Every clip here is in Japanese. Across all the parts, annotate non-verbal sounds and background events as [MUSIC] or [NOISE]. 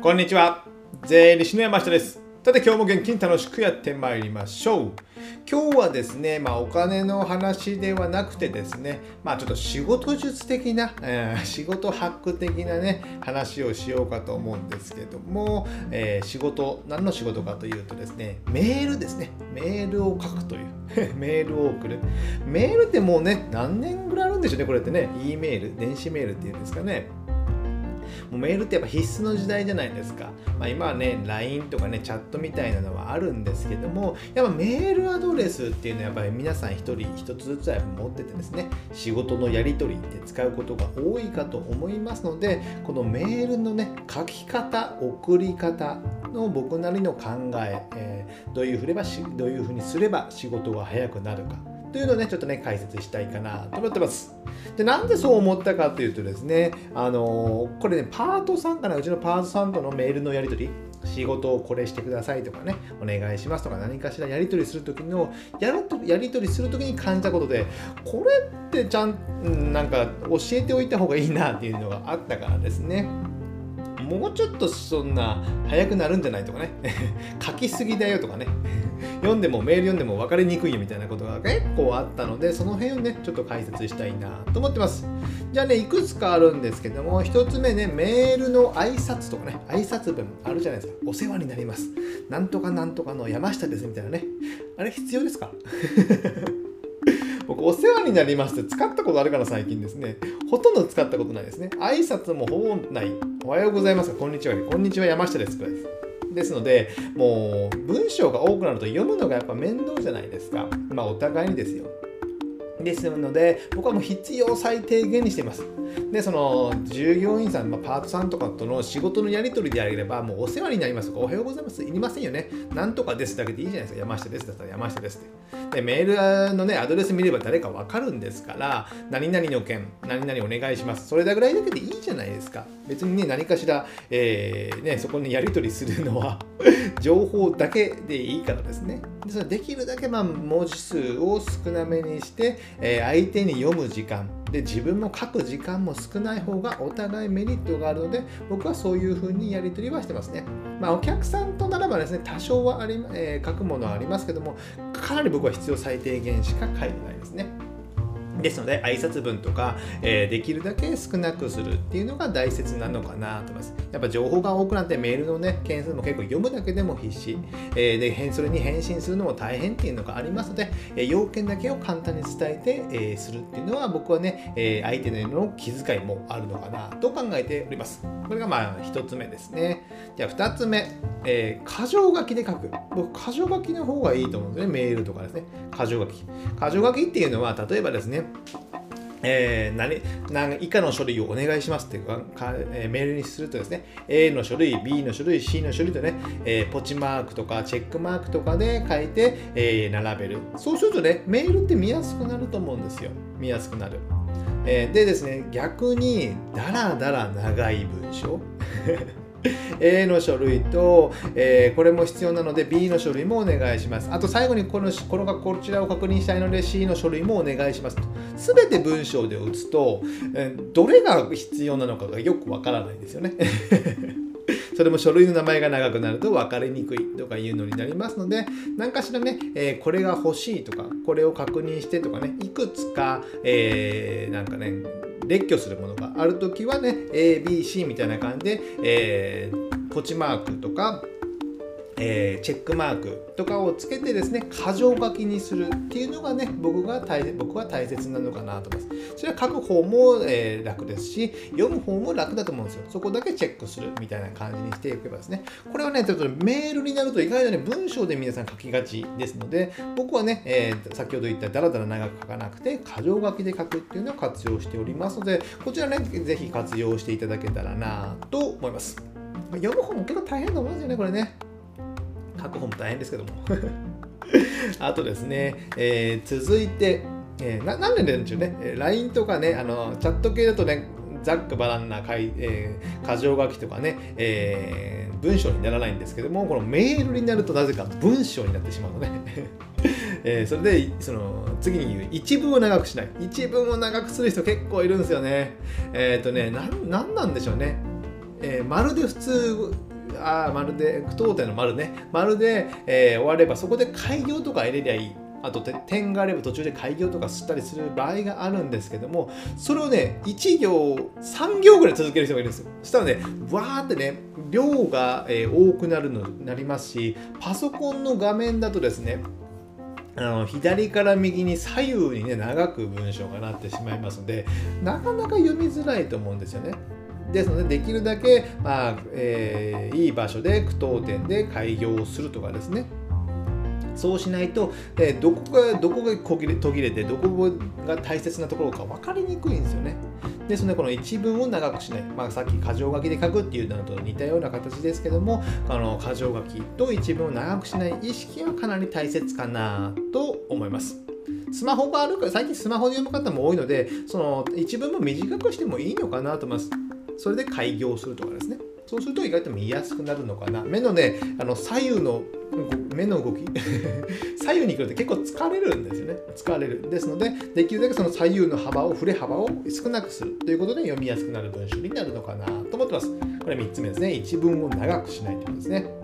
こんにちは。税理士の山下です。さて今日も元気に楽しくやってまいりましょう。今日はですね、まあ、お金の話ではなくてですね、まあ、ちょっと仕事術的な、えー、仕事ハック的なね話をしようかと思うんですけども、えー、仕事何の仕事かというとですねメールですね。メールを書くという。[LAUGHS] メールを送る。メールってもうね何年ぐらいあるんでしょうねこれってね。E メール電子メールっていうんですかね。もうメールってやっぱ必須の時代じゃないですか。まあ、今はね、LINE とかね、チャットみたいなのはあるんですけども、やっぱメールアドレスっていうのはやっぱり皆さん一人一つずつは持っててですね、仕事のやり取りって使うことが多いかと思いますので、このメールのね、書き方、送り方の僕なりの考え、えー、どういうふうにすれば仕事が早くなるか。というのをね、ちょっとね、解説したいかなと思ってます。で、なんでそう思ったかというとですね、あのー、これね、パートさんかな、うちのパートさんとのメールのやり取り、仕事をこれしてくださいとかね、お願いしますとか何かしらやり取りするときのやるやり取りするときに感じたことで、これってちゃん、なんか教えておいた方がいいなっていうのがあったからですね。もうちょっとそんな早くなるんじゃないとかね。[LAUGHS] 書きすぎだよとかね。読んでもメール読んでも分かりにくいよみたいなことが結構あったのでその辺をねちょっと解説したいなと思ってます。じゃあねいくつかあるんですけども1つ目ねメールの挨拶とかね。挨拶文あるじゃないですか。お世話になります。なんとかなんとかの山下ですみたいなね。あれ必要ですか？[LAUGHS] 僕、お世話になりますって使ったことあるから最近ですね。ほとんど使ったことないですね。挨拶もほぼない。おはようございますこんにちは。こんにちは、山下です。くらいです。ですので、もう文章が多くなると読むのがやっぱ面倒じゃないですか。まあお互いにですよ。ですので、僕はもう必要最低限にしています。で、その従業員さん、まあ、パートさんとかとの仕事のやり取りであれば、もうお世話になりますとか、おはようございます。いりませんよね。なんとかですだけでいいじゃないですか。山下ですだったら山下ですって。で、メールのね、アドレス見れば誰かわかるんですから、何々の件、何々お願いします。それだぐらいだけでいいじゃないですか。別にね、何かしら、えー、ね、そこにやり取りするのは [LAUGHS] 情報だけでいいからですね。でそれできるだけまあ文字数を少なめにして、えー、相手に読む時間で自分も書く時間も少ない方がお互いメリットがあるので僕はそういうふうにやり取りはしてますね。まあ、お客さんとならばですね多少はあり、えー、書くものはありますけどもかなり僕は必要最低限しか書いてないですね。ですので挨拶文とか、えー、できるだけ少なくするっていうのが大切なのかなと思います。やっぱ情報が多くなってメールのね、件数も結構読むだけでも必死、えー、でそれに返信するのも大変っていうのがありますので、えー、要件だけを簡単に伝えて、えー、するっていうのは僕はね、えー、相手の気遣いもあるのかなと考えております。これがまあ1つ目ですね。じゃあ2つ目、えー、箇条書きで書く。僕、箇条書きの方がいいと思うんですね。メールとかですね。箇条書き。箇条書きっていうのは、例えばですね、えー、何何以下の書類をお願いしますってか、えー、メールにするとですね、A の書類、B の書類、C の書類とね、えー、ポチマークとかチェックマークとかで書いて、えー、並べる。そうするとね、メールって見やすくなると思うんですよ。見やすくなる。えー、でですね、逆に、だらだら長い文章。[LAUGHS] [LAUGHS] A の書類と、えー、これも必要なので B の書類もお願いします。あと最後にこのこのこちらを確認したいので C の書類もお願いしますと。すべて文章で打つと、えー、どれが必要なのかがよくわからないですよね。[LAUGHS] それも書類の名前が長くなると分かりにくいとかいうのになりますので、何かしらね、えー、これが欲しいとか、これを確認してとかね、いくつか、えー、なんかね、列挙するものがある時はね、ABC みたいな感じで、えー、ポチマークとか、えー、チェックマークとかをつけてですね、箇条書きにするっていうのがね、僕が大僕は大切なのかなと思います。それは書く方も、えー、楽ですし、読む方も楽だと思うんですよ。そこだけチェックするみたいな感じにしていけばですね、これはね、ちょっとメールになると意外とね、文章で皆さん書きがちですので、僕はね、えー、先ほど言っただらだら長く書かなくて、箇条書きで書くっていうのを活用しておりますので、こちらね、ぜひ活用していただけたらなと思います。読む方も結構大変なもんですよね、これね。書く方も大変ですけども [LAUGHS] あとですね、えー、続いて、えー、ななんでなんでしょうね、LINE とかね、あのチャット系だとね、ざっくばらんな、えー、箇条書きとかね、えー、文章にならないんですけども、このメールになるとなぜか文章になってしまうのね。[LAUGHS] えー、それでその次に言う一文を長くしない。一文を長くする人結構いるんですよね。えっ、ー、とね、ななんなんでしょうね。えー、まるで普通あまるで句読点の丸ね。丸で、えー、終わればそこで開業とか入れりゃいい。あと点があれば途中で開業とか吸ったりする場合があるんですけどもそれをね1行3行ぐらい続ける人がいるんですよ。そしたらねわーってね量が、えー、多くなるのなりますしパソコンの画面だとですねあの左から右に左右にね長く文章がなってしまいますのでなかなか読みづらいと思うんですよね。ですのでできるだけ、まあえー、いい場所で句読点で開業をするとかですねそうしないと、えー、どこがどこが途切れ途切れてどこが大切なところか分かりにくいんですよね。ですのでこの一文を長くしない、まあ、さっき箇条書きで書くっていうのと似たような形ですけどもあの箇条書きと一文を長くしない意識はかなり大切かなと思います。スマホがあるから最近スマホで読む方も多いのでその一文も短くしてもいいのかなと思います。それで開業するとかですね。そうすると意外と見やすくなるのかな。目のね、あの左右の目の動き [LAUGHS] 左右に来ると結構疲れるんですよね。疲れる。ですので、できるだけその左右の幅を、振れ幅を少なくするということで読みやすくなる文章になるのかなと思ってます。これ3つ目ですね。一文を長くしないということですね。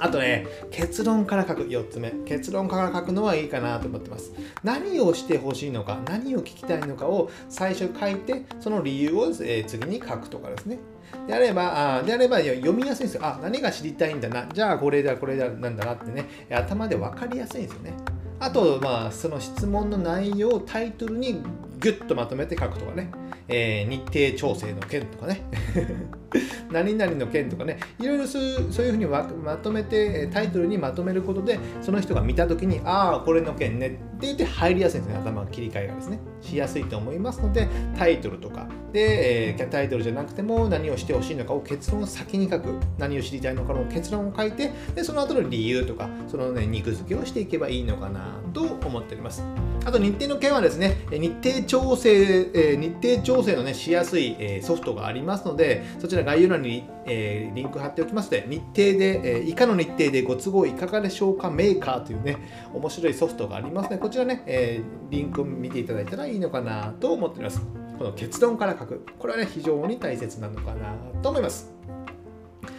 あとね、結論から書く、4つ目。結論から書くのはいいかなと思ってます。何をしてほしいのか、何を聞きたいのかを最初書いて、その理由を、え次に書くとかですね。であれば、あであれば読みやすいんですよ。あ、何が知りたいんだな。じゃあこれだ、これだ、なんだなってね、頭で分かりやすいんですよね。あと、まあ、その質問の内容をタイトルにギュッとまとめて書くとかね。えー、日程調整の件とかね。[LAUGHS] 何々の件とかね。いろいろそういうふうにまとめてタイトルにまとめることでその人が見た時にああこれの件ね。って言って入りやすいんですね。頭の切り替えがですね。しやすいと思いますのでタイトルとか。で、えー、タイトルじゃなくても何をしてほしいのかを結論を先に書く。何を知りたいのかの結論を書いてでその後の理由とかそのね肉付けをしていけばいいのかなと思っております。あと日程の件はですね日程調整、えー、日程調整のねしやすい、えー、ソフトがありますのでそちら概要欄に、えー、リンク貼っておきますので日程で、えー、以下の日程でご都合いかがでしょうかメーカーというね面白いソフトがありますのでこちらね、えー、リンク見ていただいたらいいのかなと思っております。この結論から書く。これはね非常に大切なのかなと思います。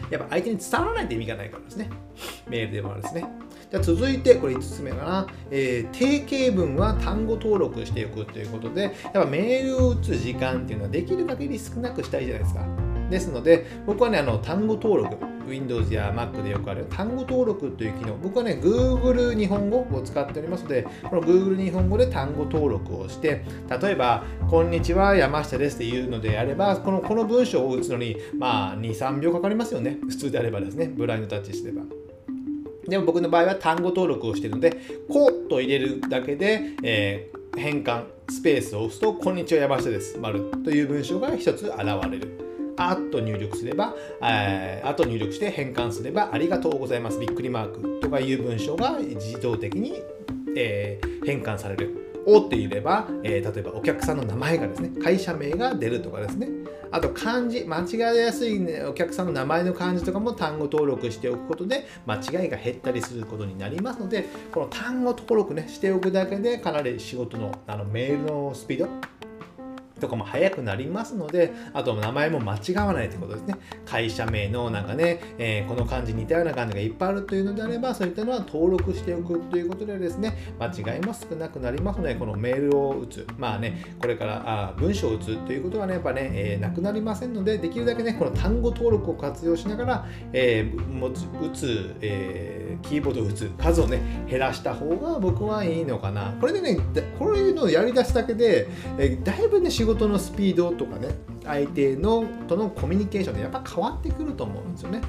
やっぱ相手に伝わらないと意味がないからですね。メールでもあるんですね。じゃ続いてこれ5つ目かな、えー、定型文は単語登録しておくということでやっぱメールを打つ時間っていうのはできる限り少なくしたいじゃないですか。ですので僕はねあの単語登録 Windows や Mac でよくある単語登録という機能僕はね Google 日本語を使っておりますのでこの Google 日本語で単語登録をして例えば「こんにちは山下です」っていうのであればこのこの文章を打つのにまあ23秒かかりますよね普通であればですねブラインドタッチすれば。でも僕の場合は単語登録をしているので、こうと入れるだけで、えー、変換、スペースを押すと、こんにちは山下です、丸という文章が一つ現れる。あと入力すれば、え、あと入力して変換すれば、ありがとうございます、びっくりマークとかいう文章が自動的に、えー、変換される。おって言えば、えー、例えばお客さんの名前がですね、会社名が出るとかですね、あと漢字、間違いやすい、ね、お客さんの名前の漢字とかも単語登録しておくことで間違いが減ったりすることになりますので、この単語登録ね、しておくだけでかなり仕事のあのメールのスピード、とかも早くなりますので、あと名前も間違わないということですね。会社名のなんかね、えー、この漢字似たような漢字がいっぱいあるというのであれば、そういったのは登録しておくということでですね、間違いも少なくなりますので、このメールを打つ、まあね、これからあ文章を打つということはね、やっぱね、えー、なくなりませんので、できるだけね、この単語登録を活用しながら、えー、持つ打つ、えー、キーボードを打つ数をね、減らした方が僕はいいのかな。これでね、こういうのをやり出すだけで、えー、だいぶね、仕事事のスピードとかね相手のとのコミュニケーションでやっぱ変わってくると思うんですよね。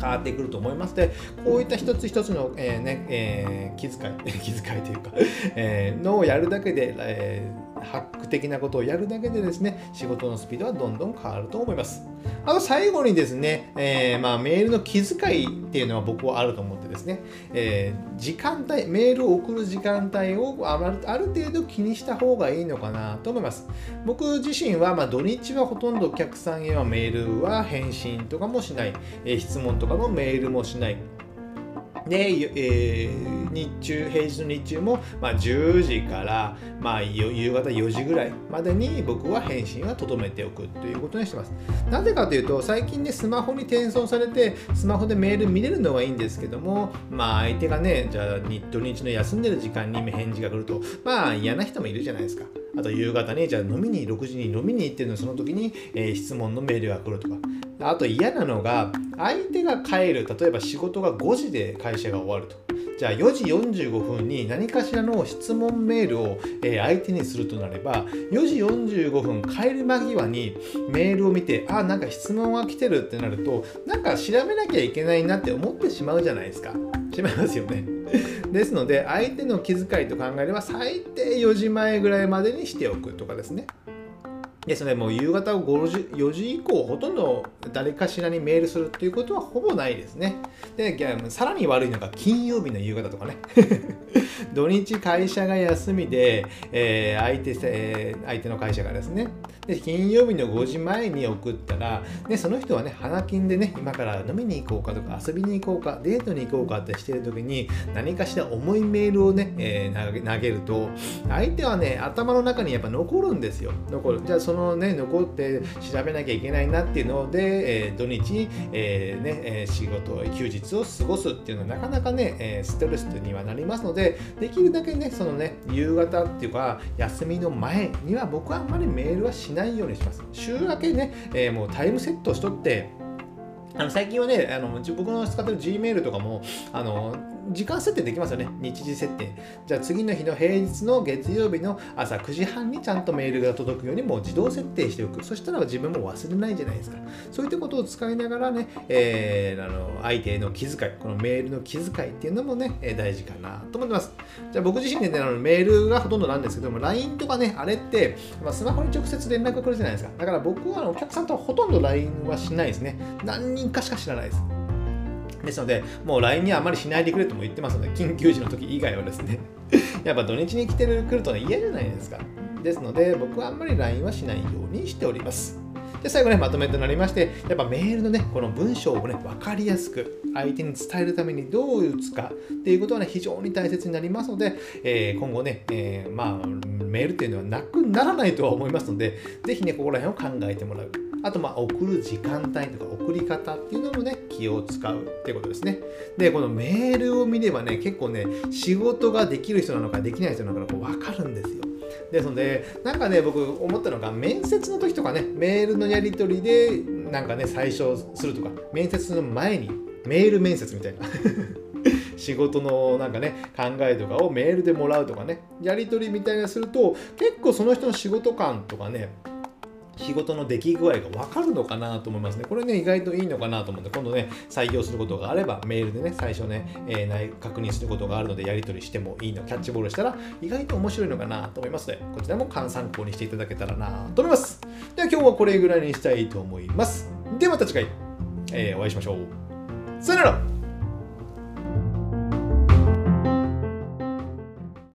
変わってくると思いますでこういった一つ一つの、えーねえー、気遣い [LAUGHS] 気遣いというか、えー、のをやるだけで、えーハック的なことをやるだけでですね、仕事のスピードはどんどん変わると思います。あと最後にですね、えー、まあ、メールの気遣いっていうのは僕はあると思ってですね、えー、時間帯、メールを送る時間帯をあるある程度気にした方がいいのかなと思います。僕自身は、ま、土日はほとんどお客さんへはメールは返信とかもしない、えー、質問とかのメールもしない。で、えー、日中平日の日中も、まあ、10時から、まあ、夕方4時ぐらいまでに僕は返信は留めておくということにしてます。なぜかというと最近ねスマホに転送されてスマホでメール見れるのはいいんですけどもまあ相手がねじゃあ土日の休んでる時間に返事が来るとまあ嫌な人もいるじゃないですか。あと夕方にじゃあ飲みに6時に飲みに行ってるのその時に、えー質問のメールが来るとか。あと嫌なのが相手が帰る例えば仕事が5時で会社が終わると。じゃあ4時45分に何かしらの質問メールを、え相手にするとなれば4時45分帰る間際にメールを見てあなんか質問が来てるってなるとなんか調べなきゃいけないなって思ってしまうじゃないですか。しまいますよね。[LAUGHS] ですので相手の気遣いと考えれば最低4時前ぐらいまでにしておくとかですね。ですので、もう夕方5時4時以降、ほとんど誰かしらにメールするっていうことはほぼないですね。で、さらに悪いのが金曜日の夕方とかね。[LAUGHS] 土日会社が休みで、えー相手えー相手の会社がですねで、金曜日の5時前に送ったら、でその人はね、花金でね、今から飲みに行こうかとか、遊びに行こうか、デートに行こうかってしてる時に、何かしら重いメールをね、えー投げ投げると、相手はね、頭の中にやっぱ残るんですよ。残る。じゃあ、そののね、残って調べなきゃいけないなっていうので、えー土日、えーねえ仕事、休日を過ごすっていうのはなかなかね、えストレスにはなりますので、できるだけね、そのね、夕方っていうか、休みの前には僕はあんまりメールはしないようにします。週明けね、えもうタイムセットしとって、あの最近はねあの、僕の使ってる Gmail とかもあの時間設定できますよね、日時設定。じゃあ次の日の平日の月曜日の朝9時半にちゃんとメールが届くようにもう自動設定しておく。そしたら自分も忘れないじゃないですか。そういったことを使いながらね、えーあの相手への気遣い、このメールの気遣いっていうのもね、大事かなと思ってます。じゃあ僕自身でね、あのメールがほとんどなんですけども、LINE とかね、あれって、まあ、スマホに直接連絡が来るじゃないですか。だから僕はお客さんとほとんど LINE はしないですね。何人かしか知らないです。ですので、もう LINE にはあまりしないでくれとも言ってますので、緊急時の時以外はですね、[LAUGHS] やっぱ土日に来てる来るとね、嫌じゃないですか。ですので、僕はあんまり LINE はしないようにしております。で最後ね、まとめとなりまして、やっぱメールのね、この文章をね、分かりやすく相手に伝えるためにどう打つかっていうことはね、非常に大切になりますので、えー今後ね、えーまあ、メールっていうのはなくならないとは思いますので、ぜひね、ここら辺を考えてもらう。あと、まあ、送る時間帯とか送り方っていうのもね、気を使うってことですね。で、このメールを見ればね、結構ね、仕事ができる人なのかできない人なのかこう分かるんですよ。ですので、なんかね、僕思ったのが、面接の時とかね、メールのやり取りで、なんかね、最初するとか、面接の前に、メール面接みたいな。[LAUGHS] 仕事のなんかね考えとかをメールでもらうとかねやり取りみたいなすると結構その人の仕事感とかね仕事の出来具合が分かるのかなと思いますね。これね、意外といいのかなと思って、今度ね、採用することがあれば、メールでね、最初ね、えー確認することがあるので、やり取りしてもいいの、キャッチボールしたら、意外と面白いのかなと思いますので、こちらも参考にしていただけたらなと思います。では、今日はこれぐらいにしたいと思います。ではまた次回、えーお会いしましょう。さよなら